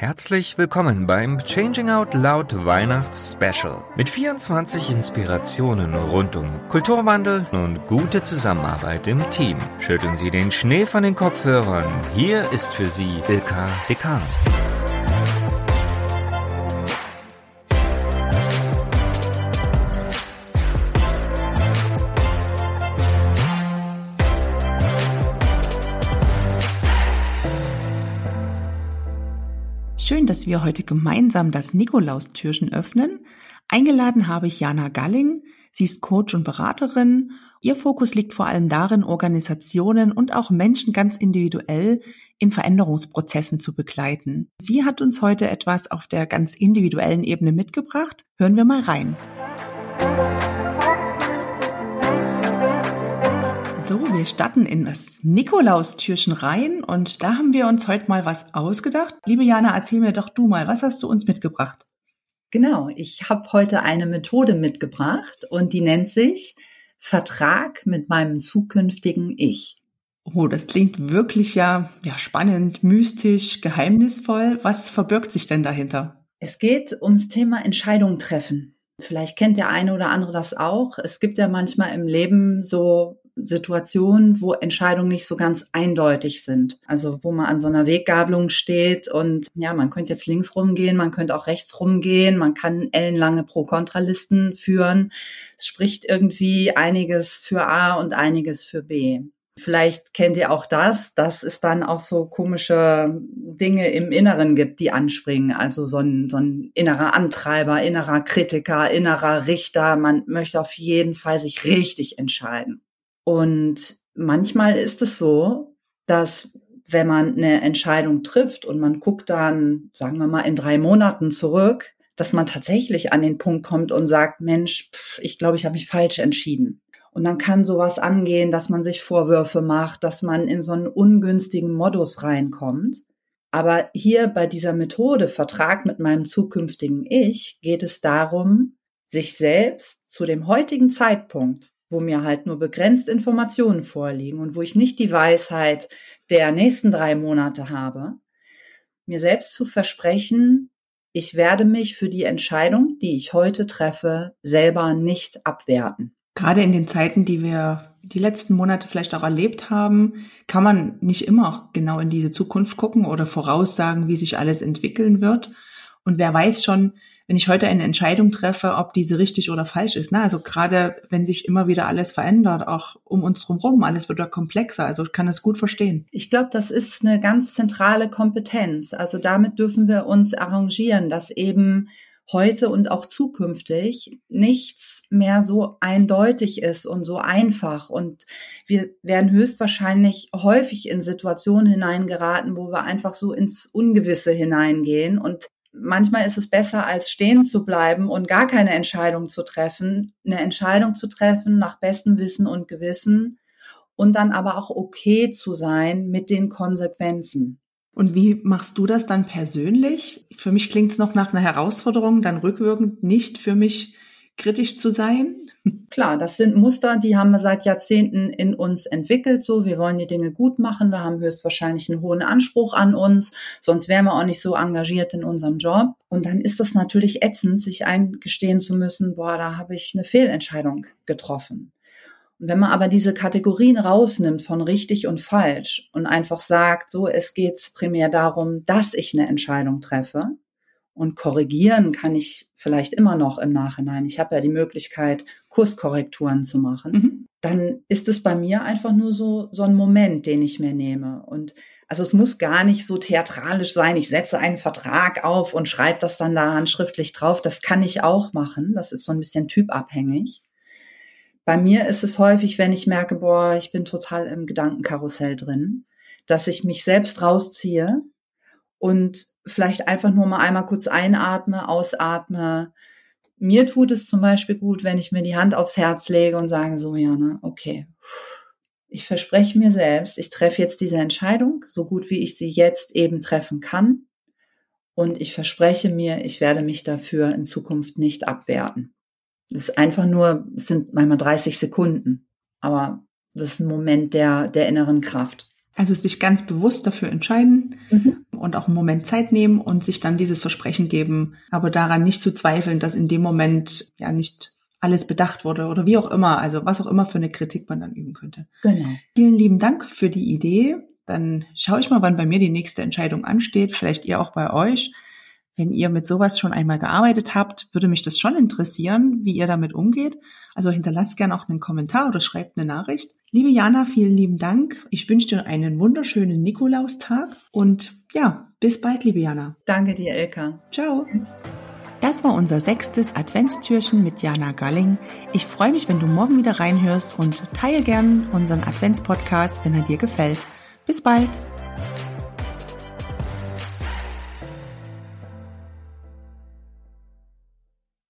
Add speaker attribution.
Speaker 1: Herzlich willkommen beim Changing Out Loud Weihnachts Special mit 24 Inspirationen rund um Kulturwandel und gute Zusammenarbeit im Team. Schütteln Sie den Schnee von den Kopfhörern. Hier ist für Sie Ilka Dekanus.
Speaker 2: Schön, dass wir heute gemeinsam das Nikolaustürchen öffnen. Eingeladen habe ich Jana Galling. Sie ist Coach und Beraterin. Ihr Fokus liegt vor allem darin, Organisationen und auch Menschen ganz individuell in Veränderungsprozessen zu begleiten. Sie hat uns heute etwas auf der ganz individuellen Ebene mitgebracht. Hören wir mal rein. So, wir starten in das Nikolaustürchen rein und da haben wir uns heute mal was ausgedacht. Liebe Jana, erzähl mir doch du mal, was hast du uns mitgebracht?
Speaker 3: Genau, ich habe heute eine Methode mitgebracht und die nennt sich Vertrag mit meinem zukünftigen Ich.
Speaker 2: Oh, das klingt wirklich ja, ja spannend, mystisch, geheimnisvoll. Was verbirgt sich denn dahinter?
Speaker 3: Es geht ums Thema Entscheidungen treffen. Vielleicht kennt der eine oder andere das auch. Es gibt ja manchmal im Leben so Situationen, wo Entscheidungen nicht so ganz eindeutig sind. Also wo man an so einer Weggabelung steht und ja, man könnte jetzt links rumgehen, man könnte auch rechts rumgehen, man kann ellenlange Pro-Kontra-Listen führen. Es spricht irgendwie einiges für A und einiges für B. Vielleicht kennt ihr auch das, dass es dann auch so komische Dinge im Inneren gibt, die anspringen. Also so ein, so ein innerer Antreiber, innerer Kritiker, innerer Richter. Man möchte auf jeden Fall sich richtig entscheiden. Und manchmal ist es so, dass wenn man eine Entscheidung trifft und man guckt dann, sagen wir mal, in drei Monaten zurück, dass man tatsächlich an den Punkt kommt und sagt, Mensch, pff, ich glaube, ich habe mich falsch entschieden. Und dann kann sowas angehen, dass man sich Vorwürfe macht, dass man in so einen ungünstigen Modus reinkommt. Aber hier bei dieser Methode Vertrag mit meinem zukünftigen Ich geht es darum, sich selbst zu dem heutigen Zeitpunkt wo mir halt nur begrenzt Informationen vorliegen und wo ich nicht die Weisheit der nächsten drei Monate habe, mir selbst zu versprechen, ich werde mich für die Entscheidung, die ich heute treffe, selber nicht abwerten.
Speaker 2: Gerade in den Zeiten, die wir die letzten Monate vielleicht auch erlebt haben, kann man nicht immer genau in diese Zukunft gucken oder voraussagen, wie sich alles entwickeln wird. Und wer weiß schon, wenn ich heute eine Entscheidung treffe, ob diese richtig oder falsch ist. Ne? Also gerade wenn sich immer wieder alles verändert, auch um uns drumherum, alles wird ja komplexer. Also ich kann es gut verstehen.
Speaker 3: Ich glaube, das ist eine ganz zentrale Kompetenz. Also damit dürfen wir uns arrangieren, dass eben heute und auch zukünftig nichts mehr so eindeutig ist und so einfach. Und wir werden höchstwahrscheinlich häufig in Situationen hineingeraten, wo wir einfach so ins Ungewisse hineingehen und manchmal ist es besser, als stehen zu bleiben und gar keine Entscheidung zu treffen, eine Entscheidung zu treffen nach bestem Wissen und Gewissen und dann aber auch okay zu sein mit den Konsequenzen.
Speaker 2: Und wie machst du das dann persönlich? Für mich klingt es noch nach einer Herausforderung, dann rückwirkend nicht für mich kritisch zu sein.
Speaker 3: Klar, das sind Muster, die haben wir seit Jahrzehnten in uns entwickelt. So, wir wollen die Dinge gut machen. Wir haben höchstwahrscheinlich einen hohen Anspruch an uns. Sonst wären wir auch nicht so engagiert in unserem Job. Und dann ist das natürlich ätzend, sich eingestehen zu müssen, boah, da habe ich eine Fehlentscheidung getroffen. Und wenn man aber diese Kategorien rausnimmt von richtig und falsch und einfach sagt, so, es geht primär darum, dass ich eine Entscheidung treffe, und korrigieren kann ich vielleicht immer noch im Nachhinein. Ich habe ja die Möglichkeit, Kurskorrekturen zu machen. Mhm. Dann ist es bei mir einfach nur so, so ein Moment, den ich mir nehme. Und also es muss gar nicht so theatralisch sein. Ich setze einen Vertrag auf und schreibe das dann da handschriftlich drauf. Das kann ich auch machen. Das ist so ein bisschen typabhängig. Bei mir ist es häufig, wenn ich merke, boah, ich bin total im Gedankenkarussell drin, dass ich mich selbst rausziehe und vielleicht einfach nur mal einmal kurz einatme, ausatme. Mir tut es zum Beispiel gut, wenn ich mir die Hand aufs Herz lege und sage so, Jana, okay, ich verspreche mir selbst, ich treffe jetzt diese Entscheidung, so gut wie ich sie jetzt eben treffen kann. Und ich verspreche mir, ich werde mich dafür in Zukunft nicht abwerten. Das ist einfach nur, es sind manchmal 30 Sekunden, aber das ist ein Moment der, der inneren Kraft.
Speaker 2: Also sich ganz bewusst dafür entscheiden mhm. und auch einen Moment Zeit nehmen und sich dann dieses Versprechen geben, aber daran nicht zu zweifeln, dass in dem Moment ja nicht alles bedacht wurde oder wie auch immer, also was auch immer für eine Kritik man dann üben könnte. Genau. Vielen lieben Dank für die Idee. Dann schaue ich mal, wann bei mir die nächste Entscheidung ansteht, vielleicht ihr auch bei euch. Wenn ihr mit sowas schon einmal gearbeitet habt, würde mich das schon interessieren, wie ihr damit umgeht. Also hinterlasst gerne auch einen Kommentar oder schreibt eine Nachricht. Liebe Jana, vielen lieben Dank. Ich wünsche dir einen wunderschönen Nikolaustag und ja, bis bald, liebe Jana.
Speaker 3: Danke dir, Elka.
Speaker 2: Ciao. Das war unser sechstes Adventstürchen mit Jana Galling. Ich freue mich, wenn du morgen wieder reinhörst und teile gern unseren Adventspodcast, wenn er dir gefällt. Bis bald.